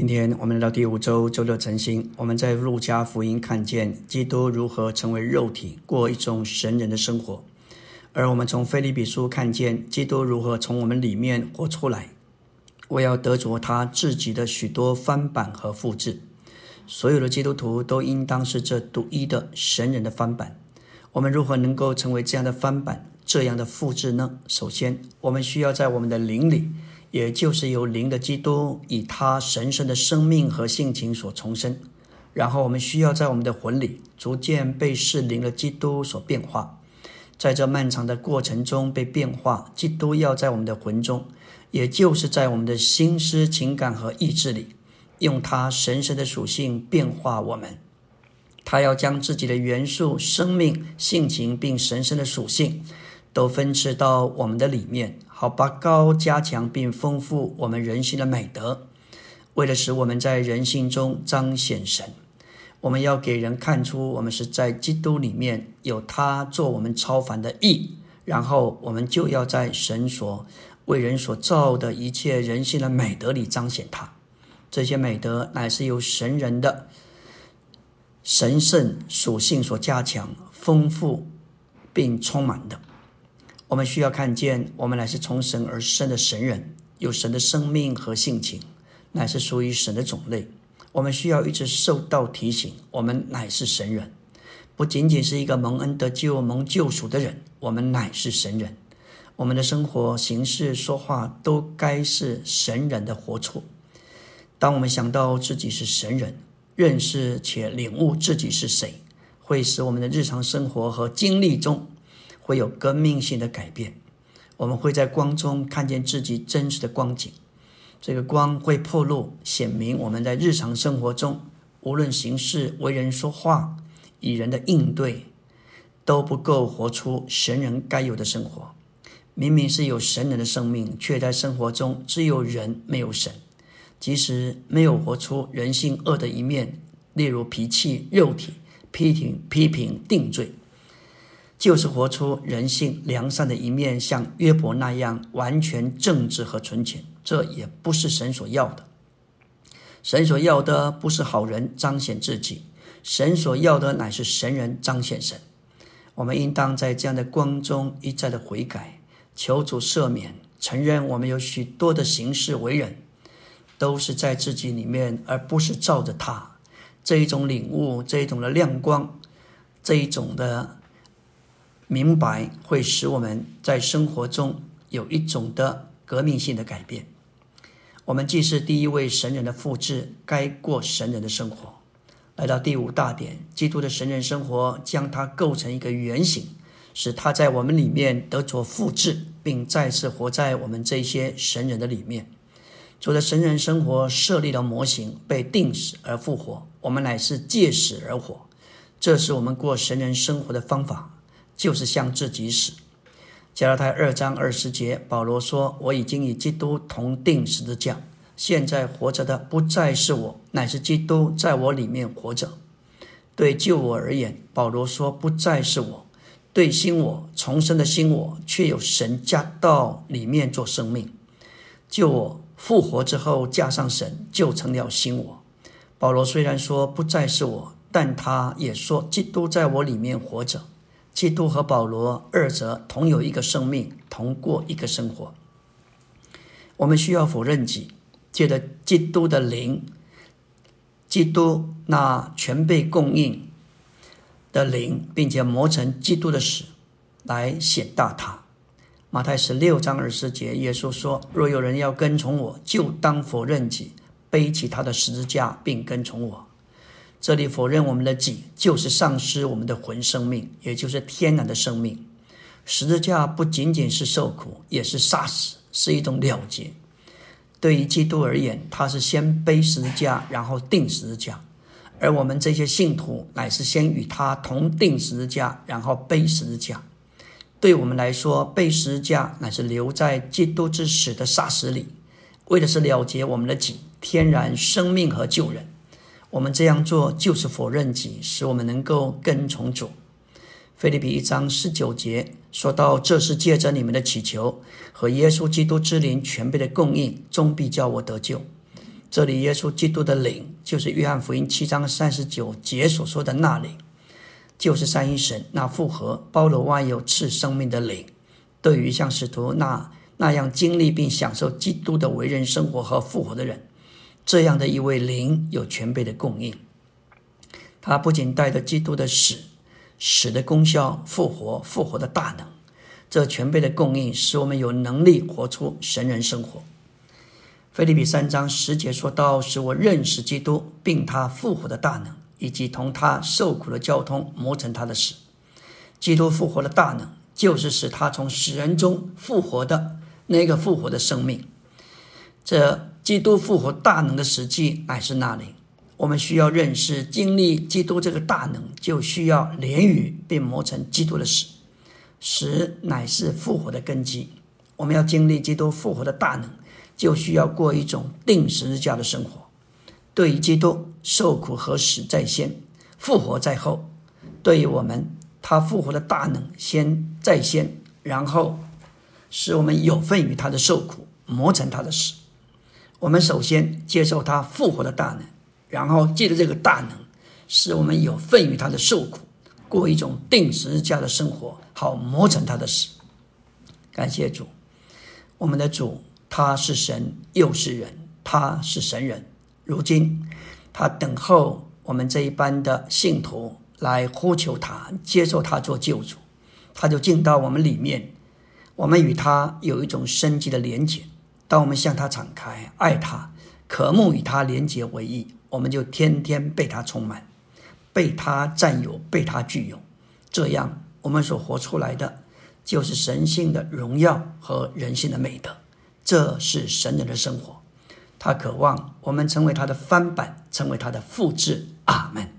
今天我们来到第五周周六晨星，我们在路加福音看见基督如何成为肉体，过一种神人的生活；而我们从菲利比书看见基督如何从我们里面活出来。我要得着他自己的许多翻版和复制。所有的基督徒都应当是这独一的神人的翻版。我们如何能够成为这样的翻版、这样的复制呢？首先，我们需要在我们的灵里。也就是由灵的基督以他神圣的生命和性情所重生，然后我们需要在我们的魂里逐渐被是灵的基督所变化，在这漫长的过程中被变化。基督要在我们的魂中，也就是在我们的心思、情感和意志里，用他神圣的属性变化我们。他要将自己的元素、生命、性情并神圣的属性。都分赐到我们的里面，好拔高、加强并丰富我们人性的美德。为了使我们在人性中彰显神，我们要给人看出我们是在基督里面有他做我们超凡的义。然后我们就要在神所为人所造的一切人性的美德里彰显他。这些美德乃是由神人的神圣属性所加强、丰富并充满的。我们需要看见，我们乃是从神而生的神人，有神的生命和性情，乃是属于神的种类。我们需要一直受到提醒，我们乃是神人，不仅仅是一个蒙恩得救、蒙救赎的人，我们乃是神人。我们的生活、行事、说话都该是神人的活出。当我们想到自己是神人，认识且领悟自己是谁，会使我们的日常生活和经历中。会有革命性的改变，我们会在光中看见自己真实的光景。这个光会破露显明我们在日常生活中，无论行事、为人说话、与人的应对，都不够活出神人该有的生活。明明是有神人的生命，却在生活中只有人没有神。即使没有活出人性恶的一面，例如脾气、肉体、批评、批评、定罪。就是活出人性良善的一面，像约伯那样完全正直和纯洁，这也不是神所要的。神所要的不是好人彰显自己，神所要的乃是神人彰显神。我们应当在这样的光中一再的悔改，求主赦免，承认我们有许多的行事为人，都是在自己里面，而不是照着他。这一种领悟，这一种的亮光，这一种的。明白会使我们在生活中有一种的革命性的改变。我们既是第一位神人的复制，该过神人的生活。来到第五大点，基督的神人生活将它构成一个原型，使他在我们里面得着复制，并再次活在我们这些神人的里面。主的神人生活设立了模型，被定死而复活。我们乃是借死而活，这是我们过神人生活的方法。就是向自己死。加拉太二章二十节，保罗说：“我已经与基督同定十字架，现在活着的不再是我，乃是基督在我里面活着。对救我而言，保罗说不再是我；对新我重生的新我，却有神加到里面做生命。救我复活之后，加上神，就成了新我。保罗虽然说不再是我，但他也说基督在我里面活着。”基督和保罗二者同有一个生命，同过一个生活。我们需要否认己，借着基督的灵，基督那全被供应的灵，并且磨成基督的死，来显大他。马太十六章二十节，耶稣说：“若有人要跟从我，就当否认己，背起他的十字架，并跟从我。”这里否认我们的己，就是丧失我们的魂生命，也就是天然的生命。十字架不仅仅是受苦，也是杀死，是一种了结。对于基督而言，他是先背十字架，然后定十字架；而我们这些信徒，乃是先与他同定十字架，然后背十字架。对我们来说，背十字架乃是留在基督之死的杀死里，为的是了结我们的己、天然生命和救人。我们这样做就是否认己，使我们能够跟从主。菲利比一章十九节说到：“这是借着你们的祈求和耶稣基督之灵全备的供应，终必叫我得救。”这里耶稣基督的灵，就是约翰福音七章三十九节所说的那灵，就是三一神那复活、包罗万有、赐生命的灵。对于像使徒那那样经历并享受基督的为人生活和复活的人，这样的一位灵有全备的供应。他不仅带着基督的死、死的功效、复活、复活的大能，这全备的供应使我们有能力活出神人生活。菲利比三章十节说到：“使我认识基督，并他复活的大能，以及同他受苦的交通，磨成他的死。基督复活的大能，就是使他从死人中复活的那个复活的生命。这基督复活大能的实际乃是那里。我们需要认识、经历基督这个大能，就需要连于并磨成基督的死。死乃是复活的根基。我们要经历基督复活的大能。”就需要过一种定时日价的生活。对于基督受苦和死在先，复活在后；对于我们，他复活的大能先在先，然后使我们有份于他的受苦，磨成他的死。我们首先接受他复活的大能，然后借着这个大能，使我们有份于他的受苦，过一种定时家的生活，好磨成他的死。感谢主，我们的主。他是神，又是人，他是神人。如今，他等候我们这一班的信徒来呼求他，接受他做救主，他就进到我们里面。我们与他有一种生机的连结。当我们向他敞开，爱他，渴慕与他连结为一，我们就天天被他充满，被他占有，被他具有。这样，我们所活出来的，就是神性的荣耀和人性的美德。这是神人的生活，他渴望我们成为他的翻版，成为他的复制。阿门。